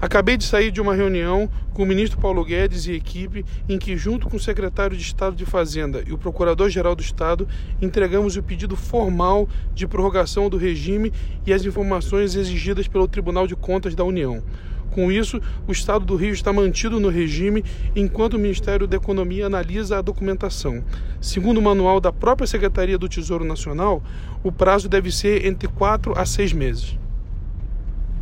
Acabei de sair de uma reunião com o ministro Paulo Guedes e equipe, em que, junto com o secretário de Estado de Fazenda e o procurador-geral do Estado, entregamos o pedido formal de prorrogação do regime e as informações exigidas pelo Tribunal de Contas da União. Com isso, o Estado do Rio está mantido no regime enquanto o Ministério da Economia analisa a documentação. Segundo o manual da própria Secretaria do Tesouro Nacional, o prazo deve ser entre quatro a seis meses.